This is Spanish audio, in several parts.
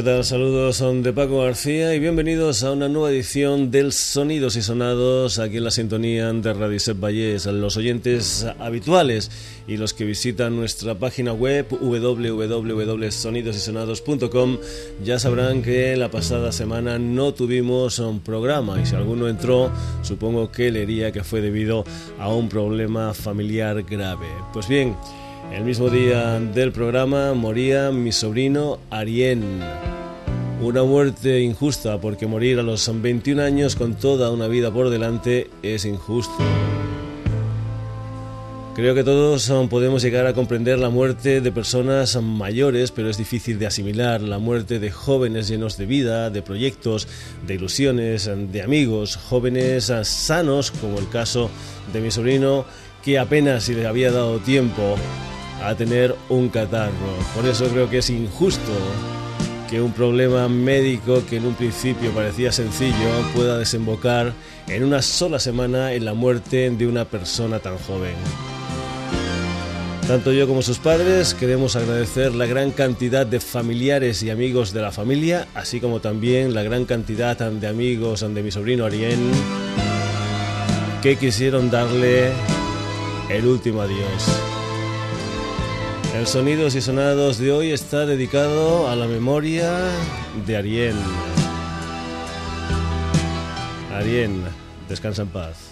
¿Qué tal? Saludos, son de Paco García y bienvenidos a una nueva edición del Sonidos y Sonados aquí en la sintonía de Radio Set Vallés. Los oyentes habituales y los que visitan nuestra página web www.sonidosysonados.com ya sabrán que la pasada semana no tuvimos un programa y si alguno entró supongo que leería que fue debido a un problema familiar grave. Pues bien, el mismo día del programa moría mi sobrino Arien. Una muerte injusta porque morir a los 21 años con toda una vida por delante es injusto. Creo que todos podemos llegar a comprender la muerte de personas mayores, pero es difícil de asimilar la muerte de jóvenes llenos de vida, de proyectos, de ilusiones, de amigos, jóvenes sanos, como el caso de mi sobrino, que apenas si le había dado tiempo a tener un catarro. Por eso creo que es injusto que un problema médico que en un principio parecía sencillo pueda desembocar en una sola semana en la muerte de una persona tan joven. Tanto yo como sus padres queremos agradecer la gran cantidad de familiares y amigos de la familia, así como también la gran cantidad de amigos de mi sobrino Arien que quisieron darle el último adiós. El Sonidos y Sonados de hoy está dedicado a la memoria de Ariel. Ariel, descansa en paz.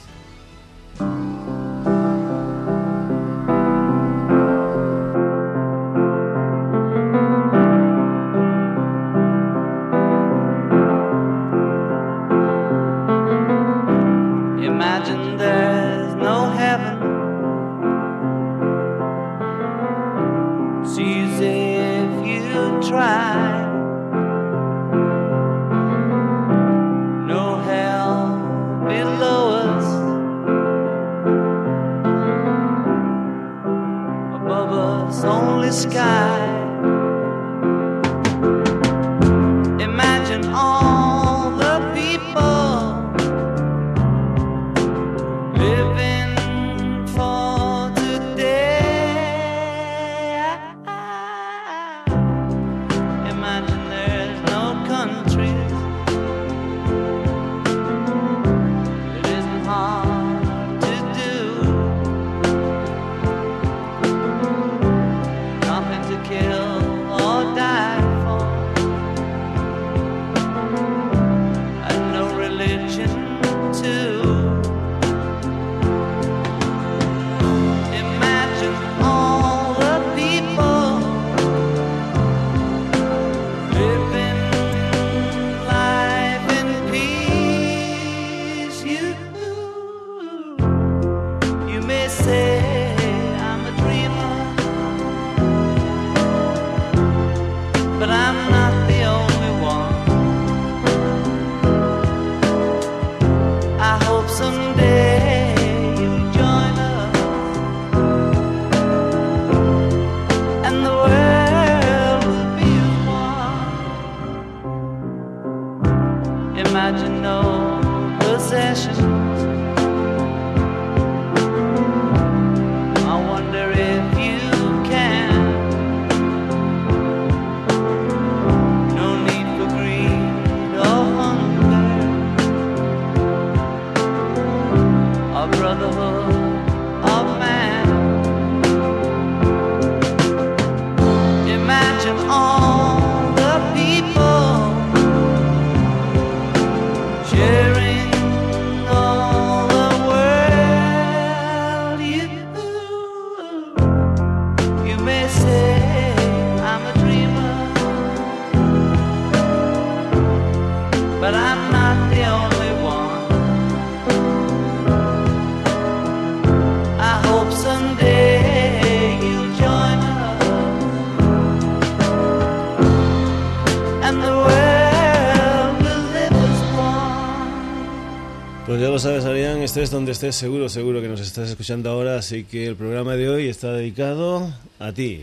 Estés donde estés, seguro, seguro que nos estás escuchando ahora, así que el programa de hoy está dedicado a ti.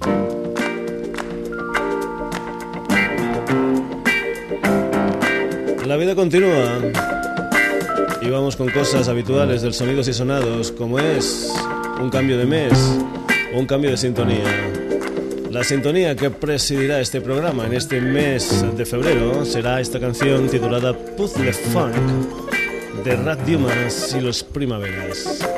La vida continúa y vamos con cosas habituales del sonidos y sonados, como es un cambio de mes o un cambio de sintonía. La sintonía que presidirá este programa en este mes de febrero será esta canción titulada Puzzle Funk de Rat Dumas y los Primaveras.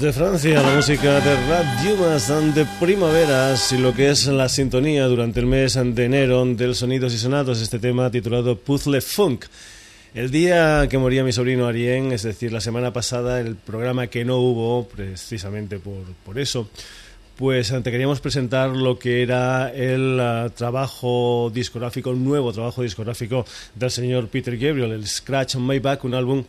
Desde Francia, la música de Rap Dumas de Primaveras y lo que es la sintonía durante el mes de enero del Sonidos y Sonados, este tema titulado Puzzle Funk. El día que moría mi sobrino Arien, es decir, la semana pasada, el programa que no hubo, precisamente por, por eso, pues te queríamos presentar lo que era el uh, trabajo discográfico, un nuevo trabajo discográfico del señor Peter Gabriel, el Scratch on My Back, un álbum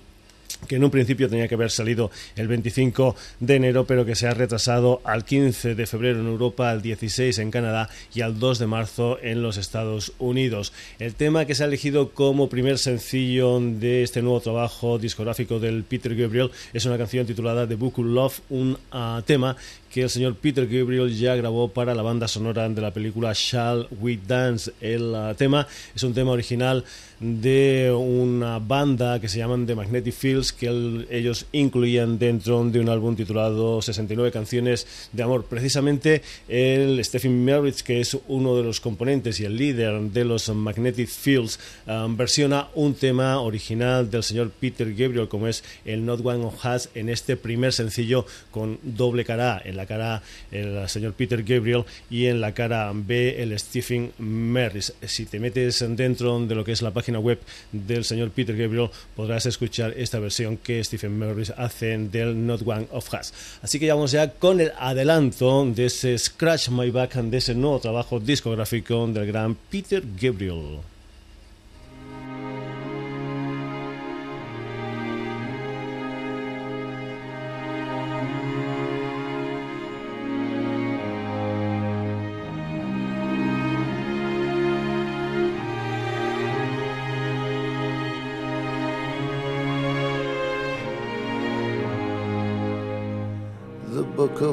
que en un principio tenía que haber salido el 25 de enero, pero que se ha retrasado al 15 de febrero en Europa, al 16 en Canadá y al 2 de marzo en los Estados Unidos. El tema que se ha elegido como primer sencillo de este nuevo trabajo discográfico del Peter Gabriel es una canción titulada The Book of Love, un uh, tema que el señor Peter Gabriel ya grabó para la banda sonora de la película Shall We Dance. El uh, tema es un tema original de una banda que se llaman The Magnetic Fields que ellos incluían dentro de un álbum titulado 69 canciones de amor. Precisamente el Stephen Merritt, que es uno de los componentes y el líder de los Magnetic Fields, um, versiona un tema original del señor Peter Gabriel como es el Not One of Us en este primer sencillo con doble cara cara A el señor Peter Gabriel y en la cara B el Stephen Merritt. Si te metes dentro de lo que es la página web del señor Peter Gabriel podrás escuchar esta versión que Stephen Morris hace del Not One of Us. Así que ya vamos ya con el adelanto de ese Scratch My Back, de ese nuevo trabajo discográfico del gran Peter Gabriel.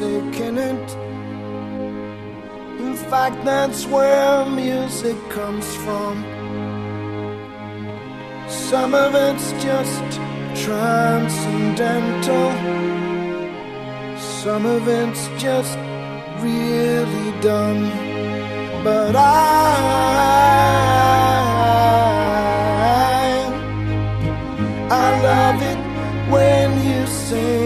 in it. In fact, that's where music comes from. Some of it's just transcendental, some of it's just really done. But I, I love it when you sing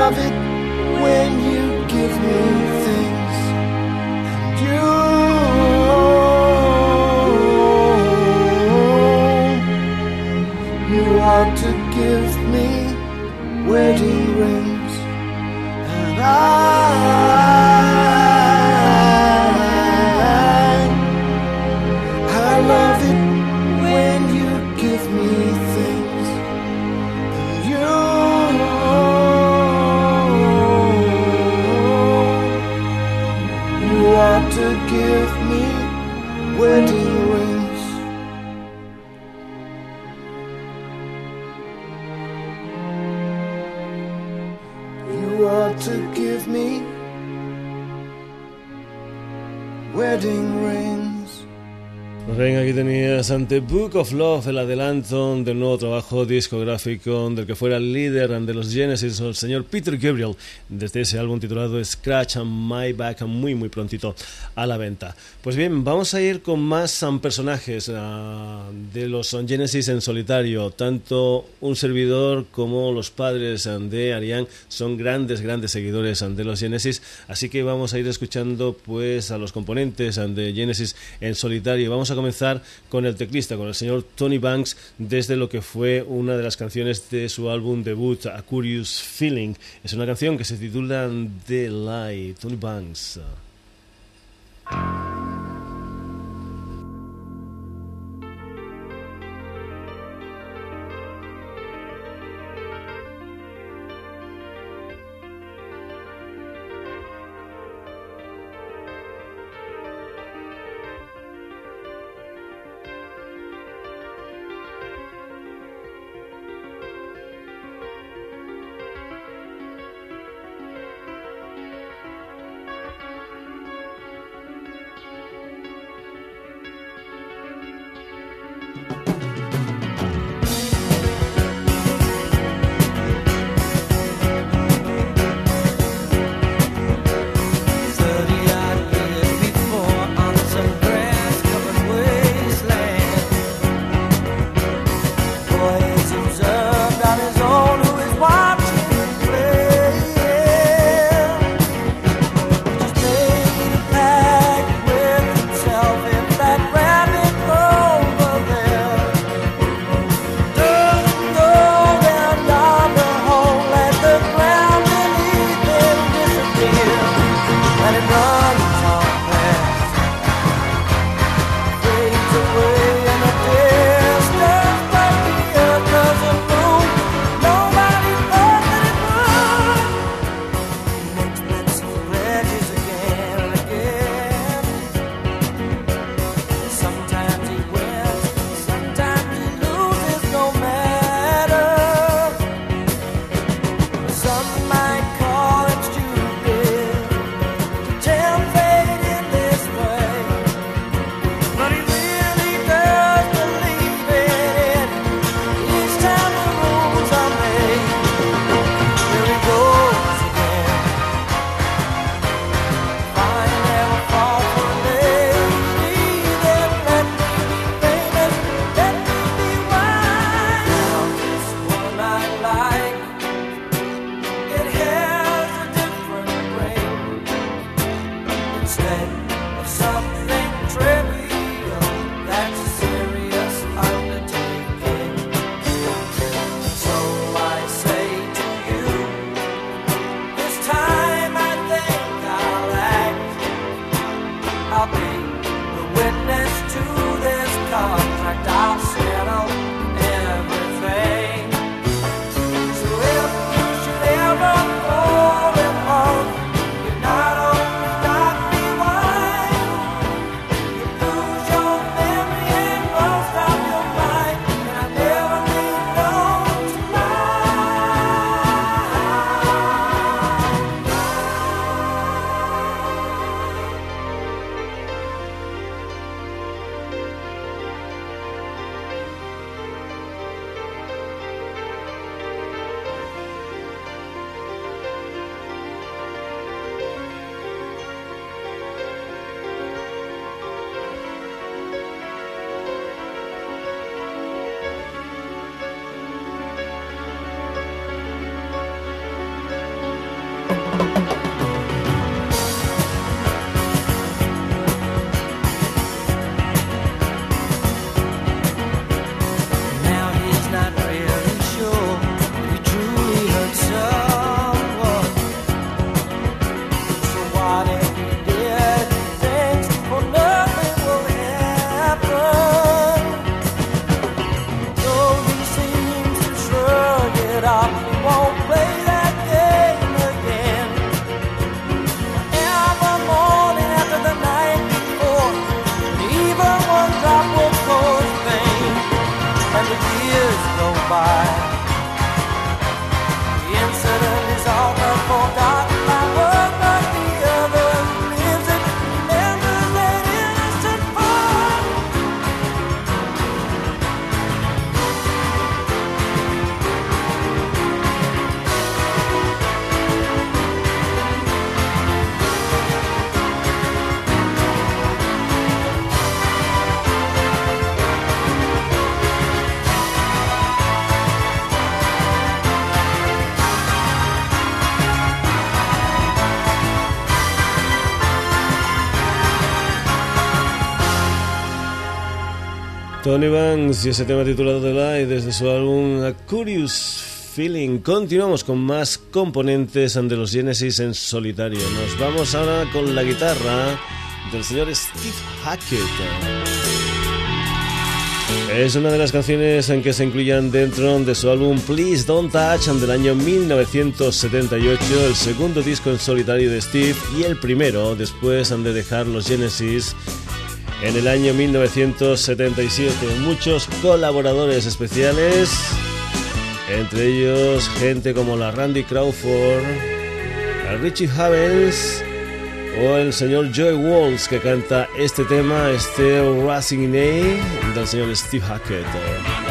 when give me wedding rings and I ante Book of Love, el adelanto del nuevo trabajo discográfico del que fuera el líder de los Genesis, el señor Peter Gabriel, desde ese álbum titulado Scratch and My Back, muy muy prontito a la venta. Pues bien, vamos a ir con más um, personajes uh, de los Genesis en solitario. Tanto un servidor como los padres um, de Ariane son grandes, grandes seguidores um, de los Genesis, así que vamos a ir escuchando pues a los componentes de Genesis en solitario. Vamos a comenzar con el con el señor Tony Banks, desde lo que fue una de las canciones de su álbum debut, A Curious Feeling. Es una canción que se titula The Lie. Tony Banks. Tony Banks y ese tema titulado The Light desde su álbum A Curious Feeling. Continuamos con más componentes de los Genesis en solitario. Nos vamos ahora con la guitarra del señor Steve Hackett. Es una de las canciones en que se incluyan dentro de su álbum Please Don't Touch del año 1978, el segundo disco en solitario de Steve y el primero después de dejar los Genesis en el año 1977. Muchos colaboradores especiales, entre ellos gente como la Randy Crawford, la Richie Havens o el señor Joey Walls que canta este tema, este Racing in A del señor Steve Hackett.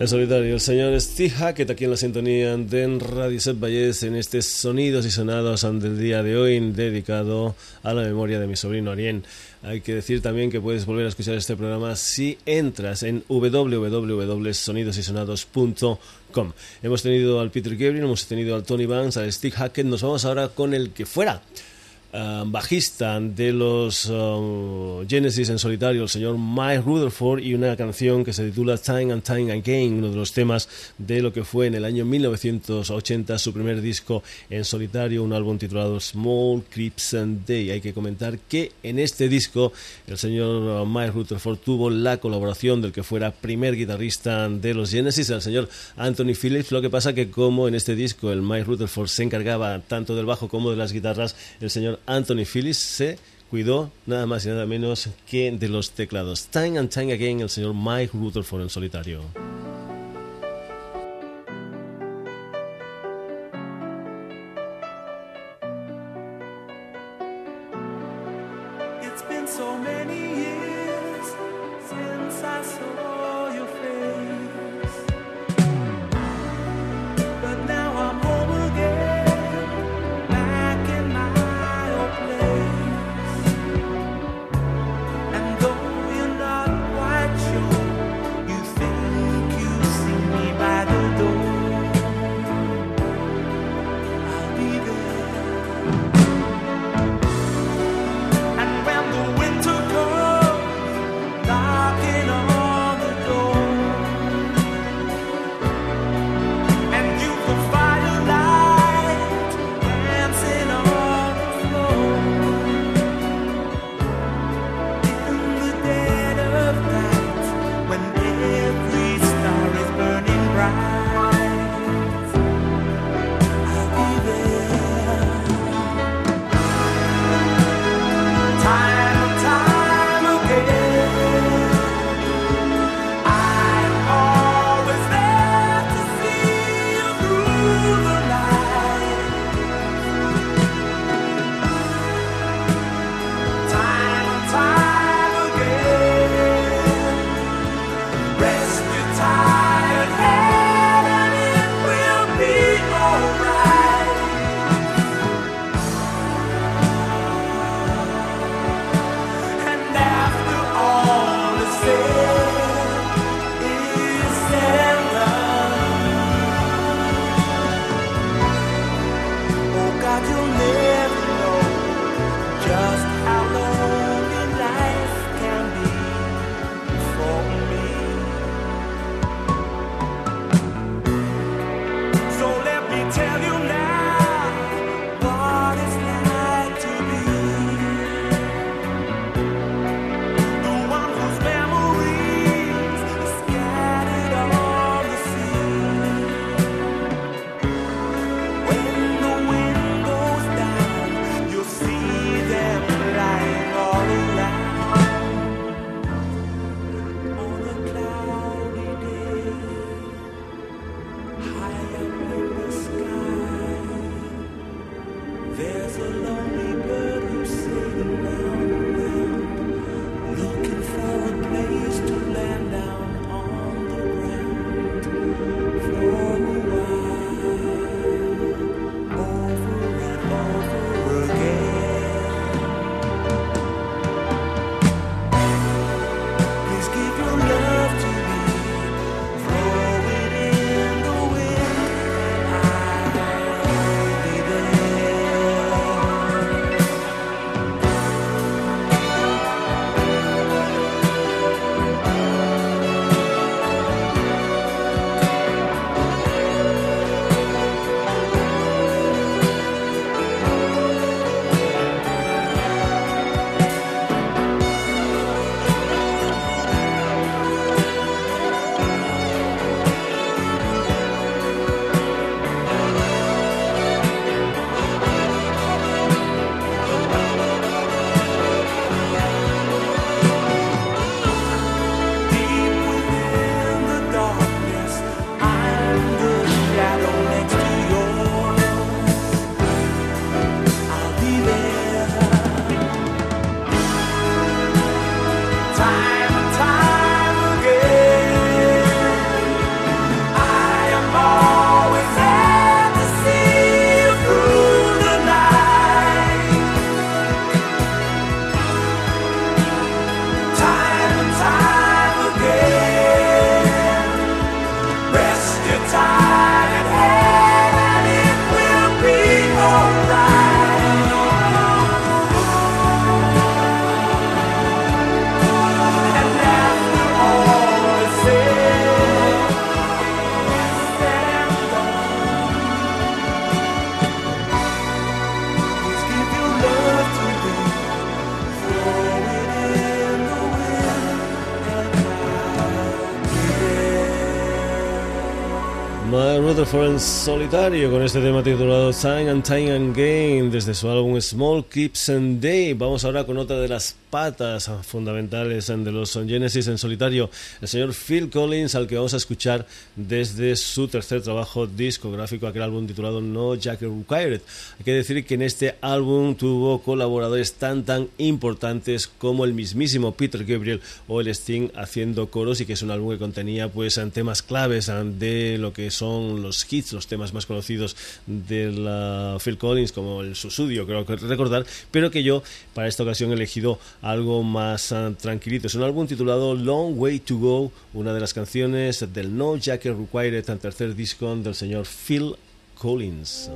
En solitario, el señor Steve Hackett aquí en la sintonía de Radio Set Valles en este Sonidos y Sonados del día de hoy dedicado a la memoria de mi sobrino Arien. Hay que decir también que puedes volver a escuchar este programa si entras en www.sonidosysonados.com. Hemos tenido al Peter Gabriel, hemos tenido al Tony Vance, al Steve Hackett, nos vamos ahora con el que fuera Uh, bajista de los uh, Genesis en solitario, el señor Mike Rutherford, y una canción que se titula Time and Time Again, uno de los temas de lo que fue en el año 1980 su primer disco en solitario, un álbum titulado Small Creeps and Day. Hay que comentar que en este disco el señor uh, Mike Rutherford tuvo la colaboración del que fuera primer guitarrista de los Genesis, el señor Anthony Phillips. Lo que pasa que como en este disco el Mike Rutherford se encargaba tanto del bajo como de las guitarras, el señor Anthony Phillips se cuidó nada más y nada menos que de los teclados. Time and time again el señor Mike Rutherford en solitario. En solitario con este tema titulado Time and Time and Game desde su álbum Small Keeps and Day. Vamos ahora con otra de las patas fundamentales de los Genesis en solitario, el señor Phil Collins, al que vamos a escuchar desde su tercer trabajo discográfico, aquel álbum titulado No Jacket Required. Hay que decir que en este álbum tuvo colaboradores tan tan importantes como el mismísimo Peter Gabriel o el Sting haciendo coros y que es un álbum que contenía pues temas claves de lo que son los hits, los temas más conocidos de Phil Collins como el Susudio, creo que recordar, pero que yo para esta ocasión he elegido algo más uh, tranquilito. Es un álbum titulado Long Way to Go, una de las canciones del No Jacket Required, el tercer disco del señor Phil Collins.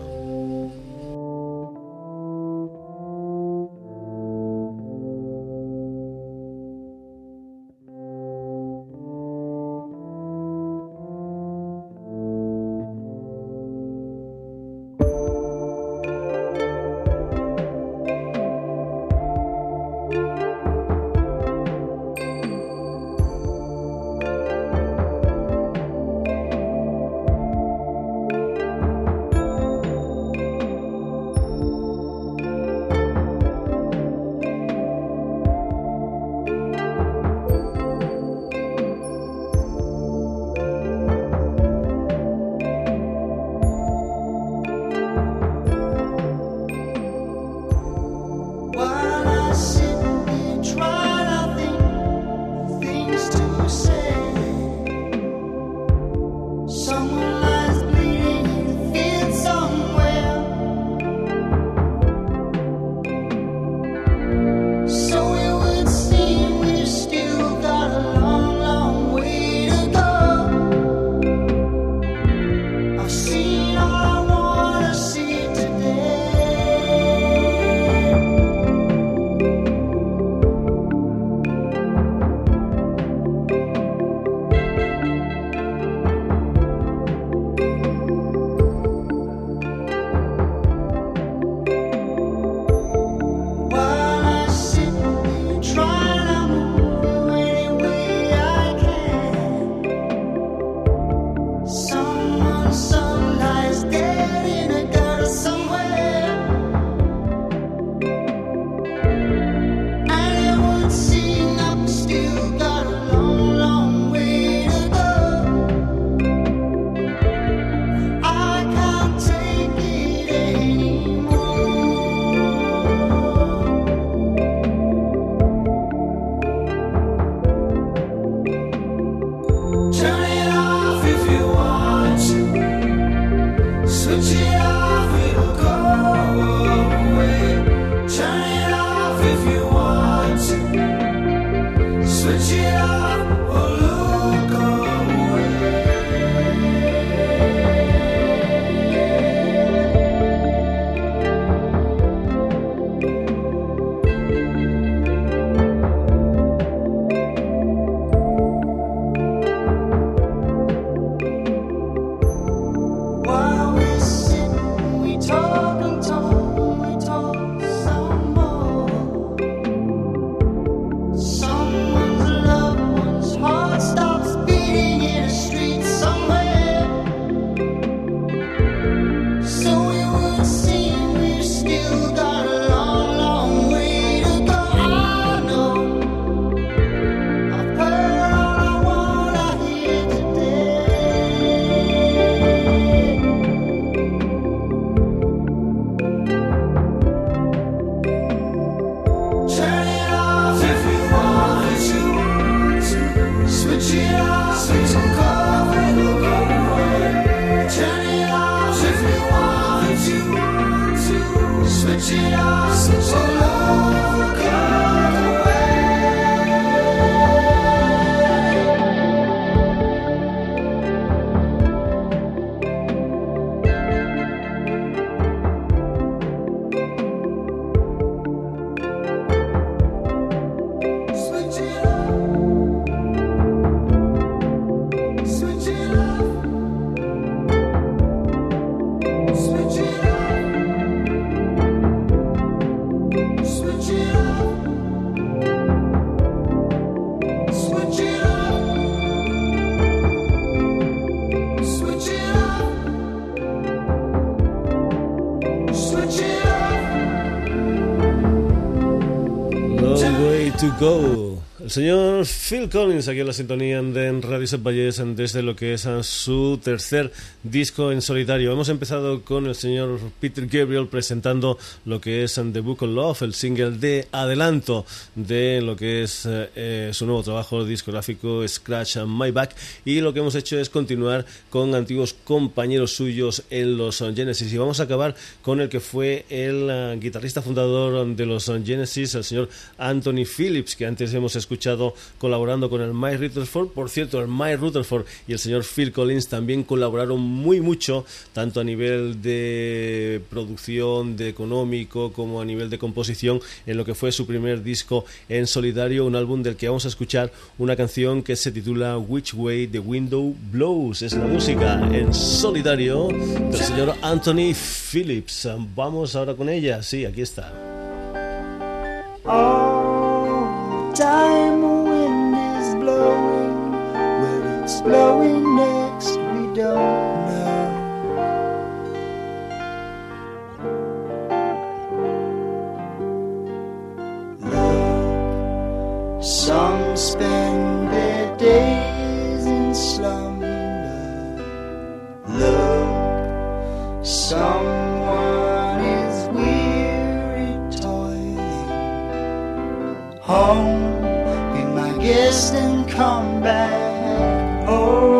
Go. El señor Phil Collins aquí en la sintonía de Radio Set desde lo que es su tercer disco en solitario. Hemos empezado con el señor Peter Gabriel presentando lo que es The Book of Love, el single de adelanto de lo que es eh, su nuevo trabajo discográfico Scratch My Back y lo que hemos hecho es continuar con antiguos compañeros suyos en los Genesis y vamos a acabar con el que fue el eh, guitarrista fundador de los Genesis, el señor Anthony Phillips, que antes hemos escuchado colaborando con el Mike Rutherford. Por cierto, el Mike Rutherford y el señor Phil Collins también colaboraron muy mucho, tanto a nivel de producción, de económico, como a nivel de composición, en lo que fue su primer disco en solitario, un álbum del que vamos a escuchar una canción que se titula Which Way the Window Blows. Es la música en solitario del señor Anthony Phillips. Vamos ahora con ella. Sí, aquí está. The time the wind is blowing, where it's blowing next we don't know. Look, some spend their days in slumber. Look, someone is weary toiling. Home, be my guest and come back. Oh,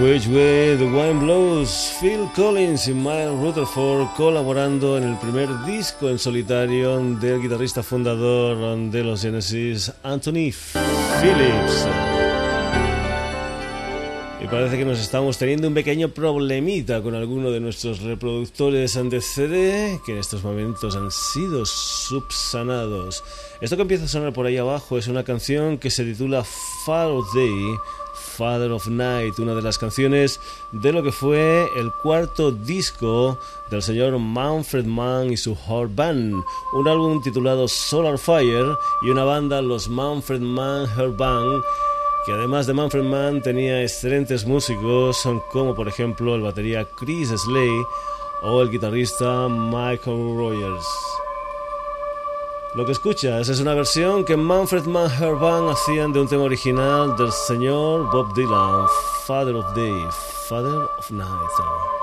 Which Way the Wind Blows, Phil Collins y Miles Rutherford colaborando en el primer disco en solitario del guitarrista fundador de los Genesis, Anthony Phillips. Y parece que nos estamos teniendo un pequeño problemita con alguno de nuestros reproductores de CD que en estos momentos han sido subsanados. Esto que empieza a sonar por ahí abajo es una canción que se titula Fall Day Father of Night, una de las canciones de lo que fue el cuarto disco del señor Manfred Mann y su Hard Band, un álbum titulado Solar Fire y una banda, los Manfred Mann Hard Band, que además de Manfred Mann tenía excelentes músicos como por ejemplo el batería Chris Slay o el guitarrista Michael Rogers. Lo que escuchas es una versión que Manfred Mann hacían de un tema original del señor Bob Dylan, Father of Day, Father of Night.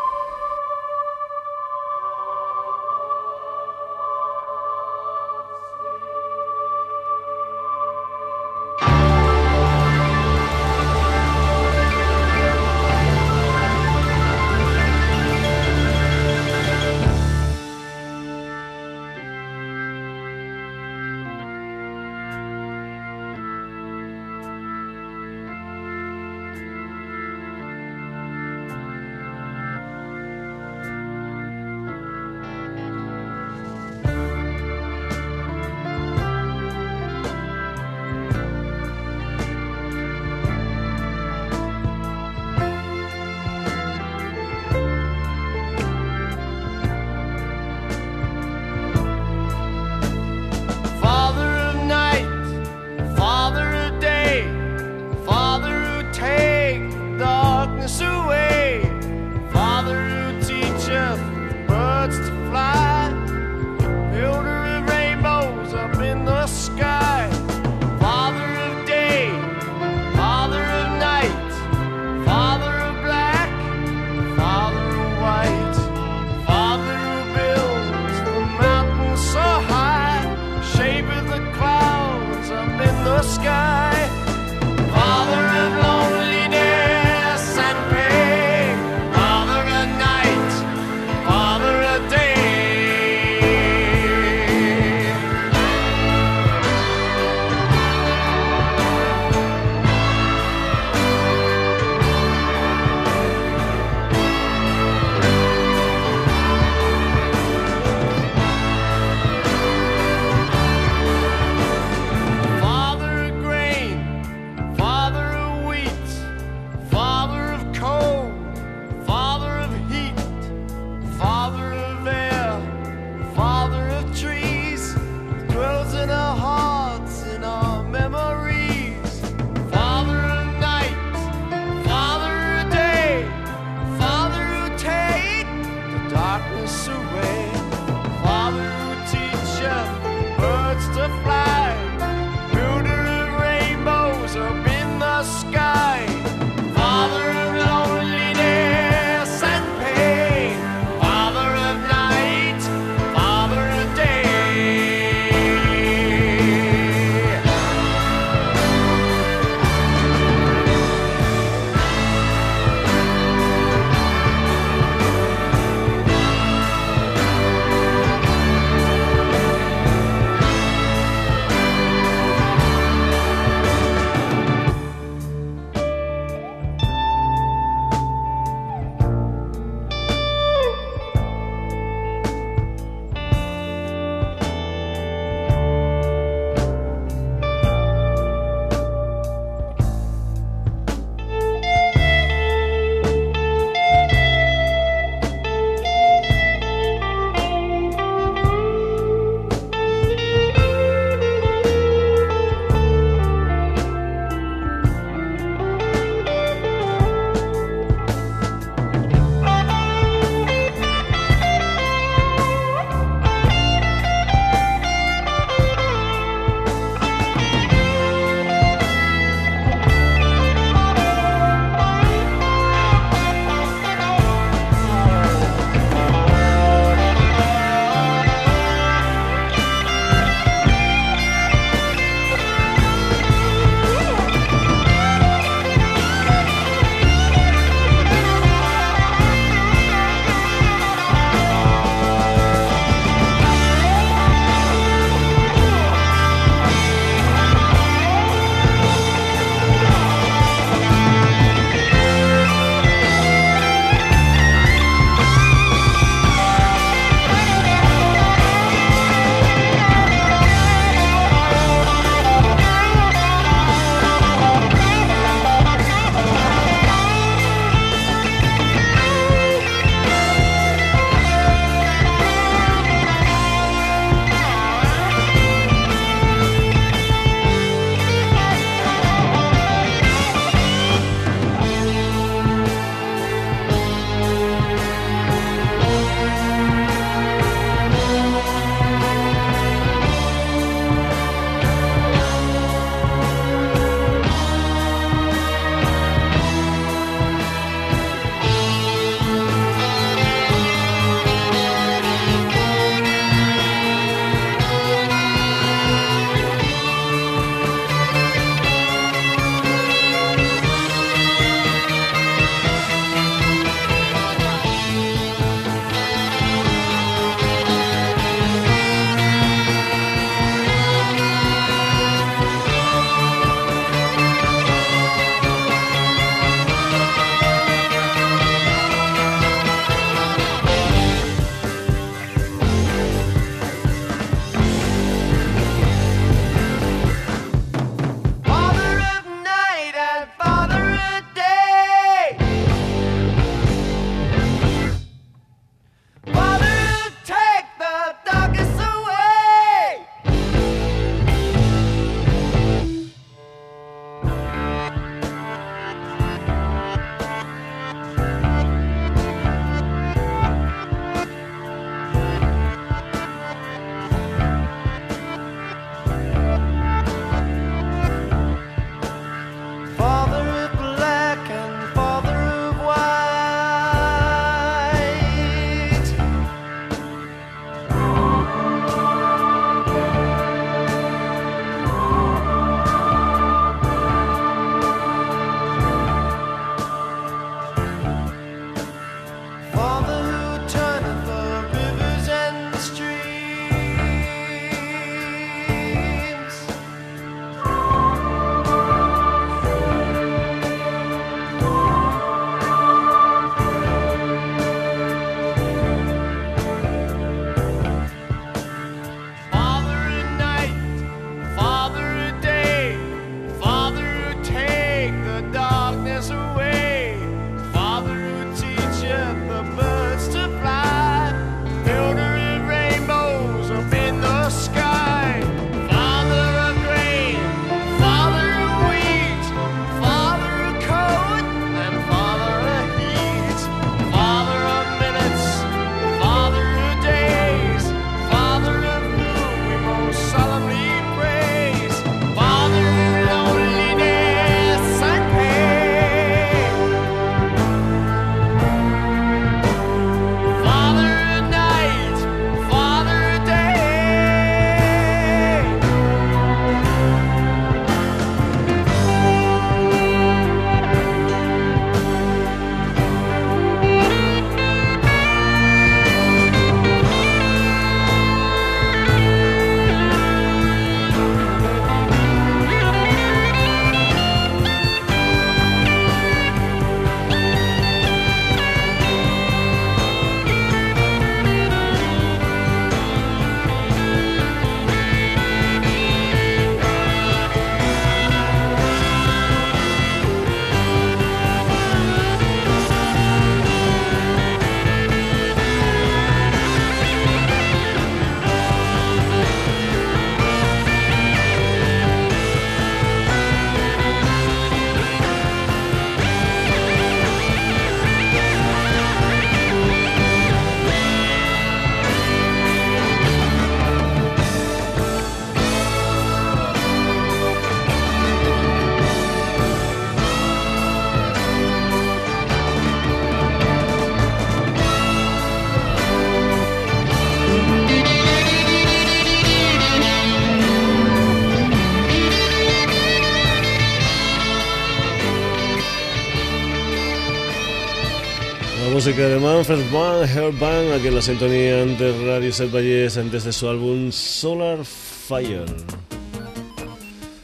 Música de Manfred Van Herban, aquí en la sintonía de Radio Set Valles desde su álbum Solar Fire.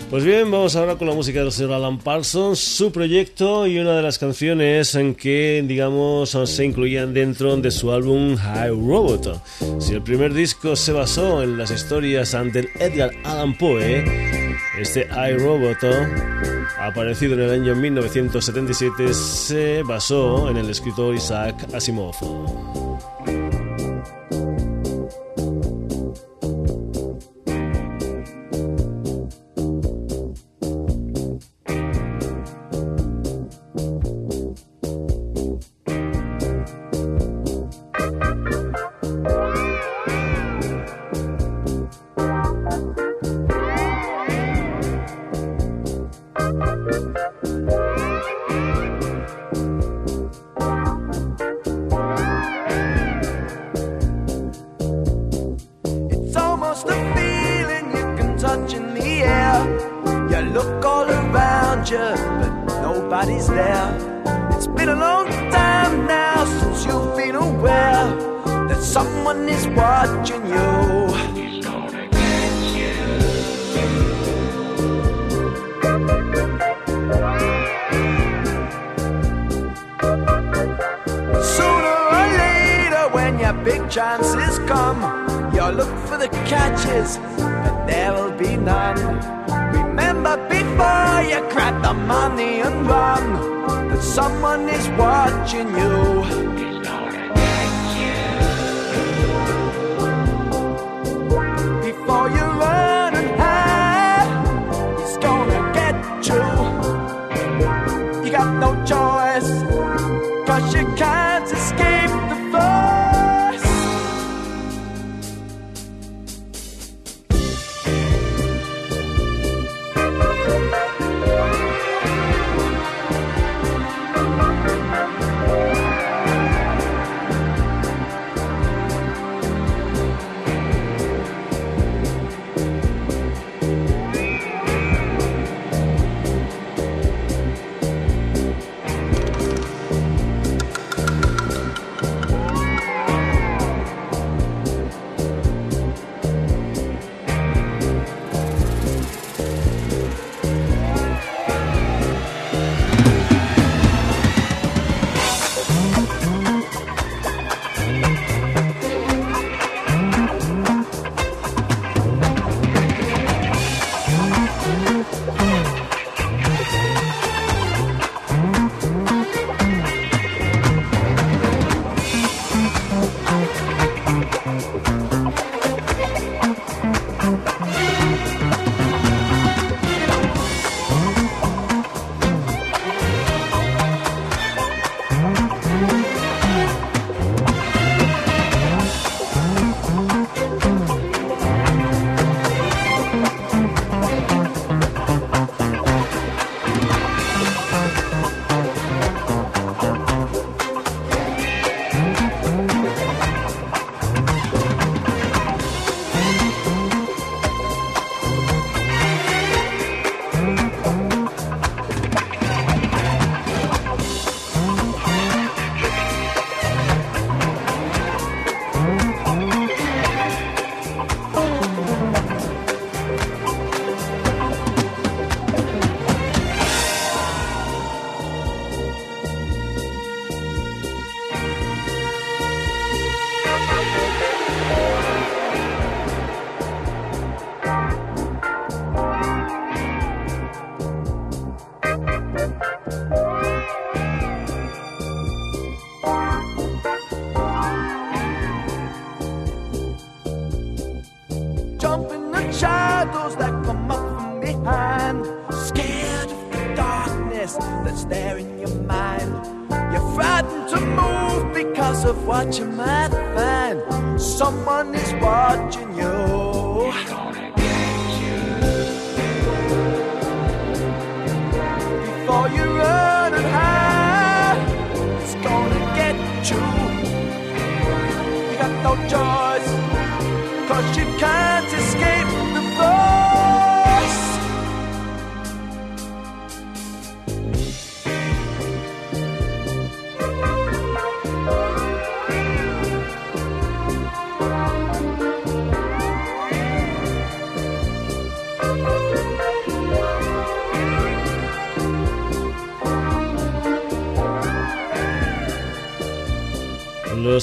Pues bien, vamos ahora con la música del señor Alan Parsons, su proyecto y una de las canciones en que, digamos, se incluían dentro de su álbum High Robot. Si el primer disco se basó en las historias del Edgar Allan Poe, este High Robot aparecido en el año 1977, se basó en el escritor Isaac Asimov.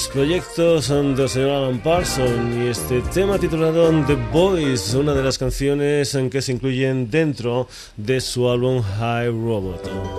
Los proyectos del señor Alan Parsons y este tema titulado The Boys, una de las canciones en que se incluyen dentro de su álbum High Robot.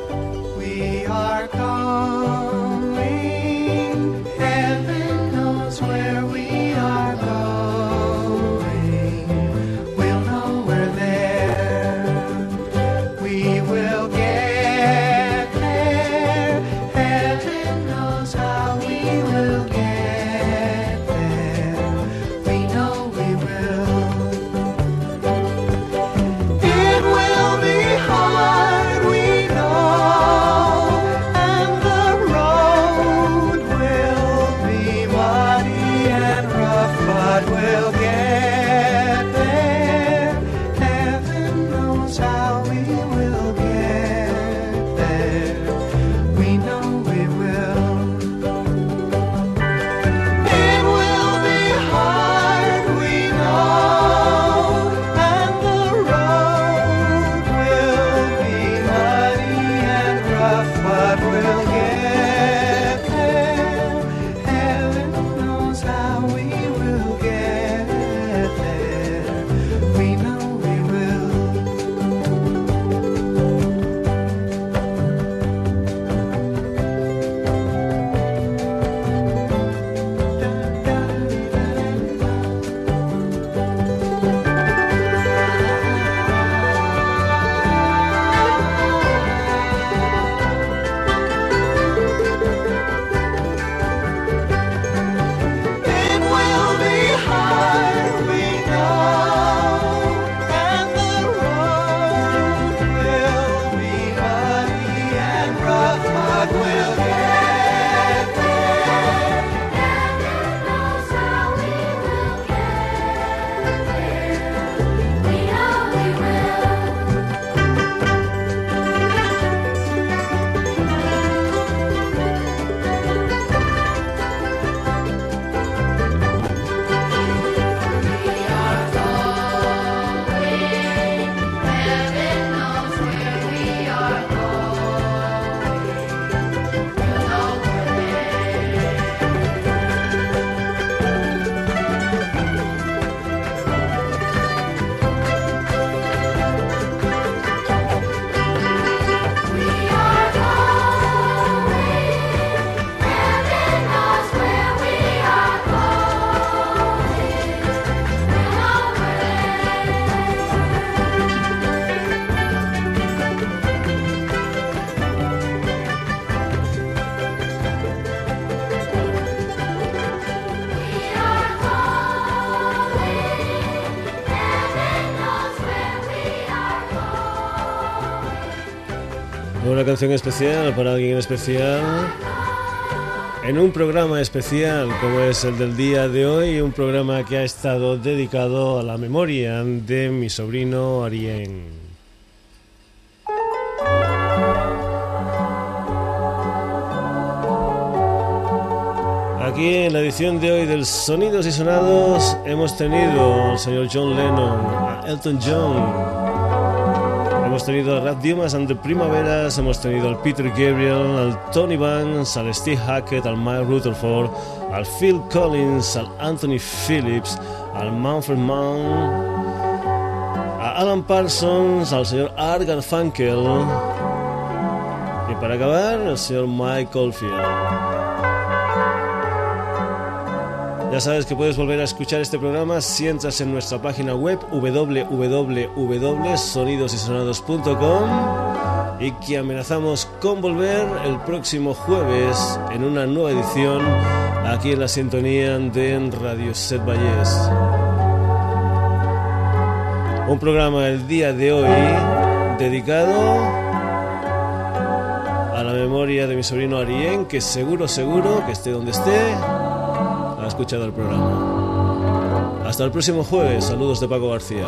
Especial para alguien especial en un programa especial como es el del día de hoy, un programa que ha estado dedicado a la memoria de mi sobrino Arien. Aquí en la edición de hoy del Sonidos y Sonados hemos tenido al señor John Lennon, a Elton John, Hemos tenido a Rap Dimas ante Primaveras, hemos tenido al Peter Gabriel, al Tony Banks, al Steve Hackett, al Mike Rutherford, al Phil Collins, al Anthony Phillips, al Manfred Mann, a Alan Parsons, al señor Art Garfunkel y para acabar, el señor Mike Oldfield. Ya sabes que puedes volver a escuchar este programa si entras en nuestra página web www.sonidosysonados.com y que amenazamos con volver el próximo jueves en una nueva edición aquí en la sintonía de Radio Set Valles. Un programa el día de hoy dedicado a la memoria de mi sobrino Arien, que seguro, seguro, que esté donde esté, escuchado el programa. Hasta el próximo jueves. Saludos de Paco García.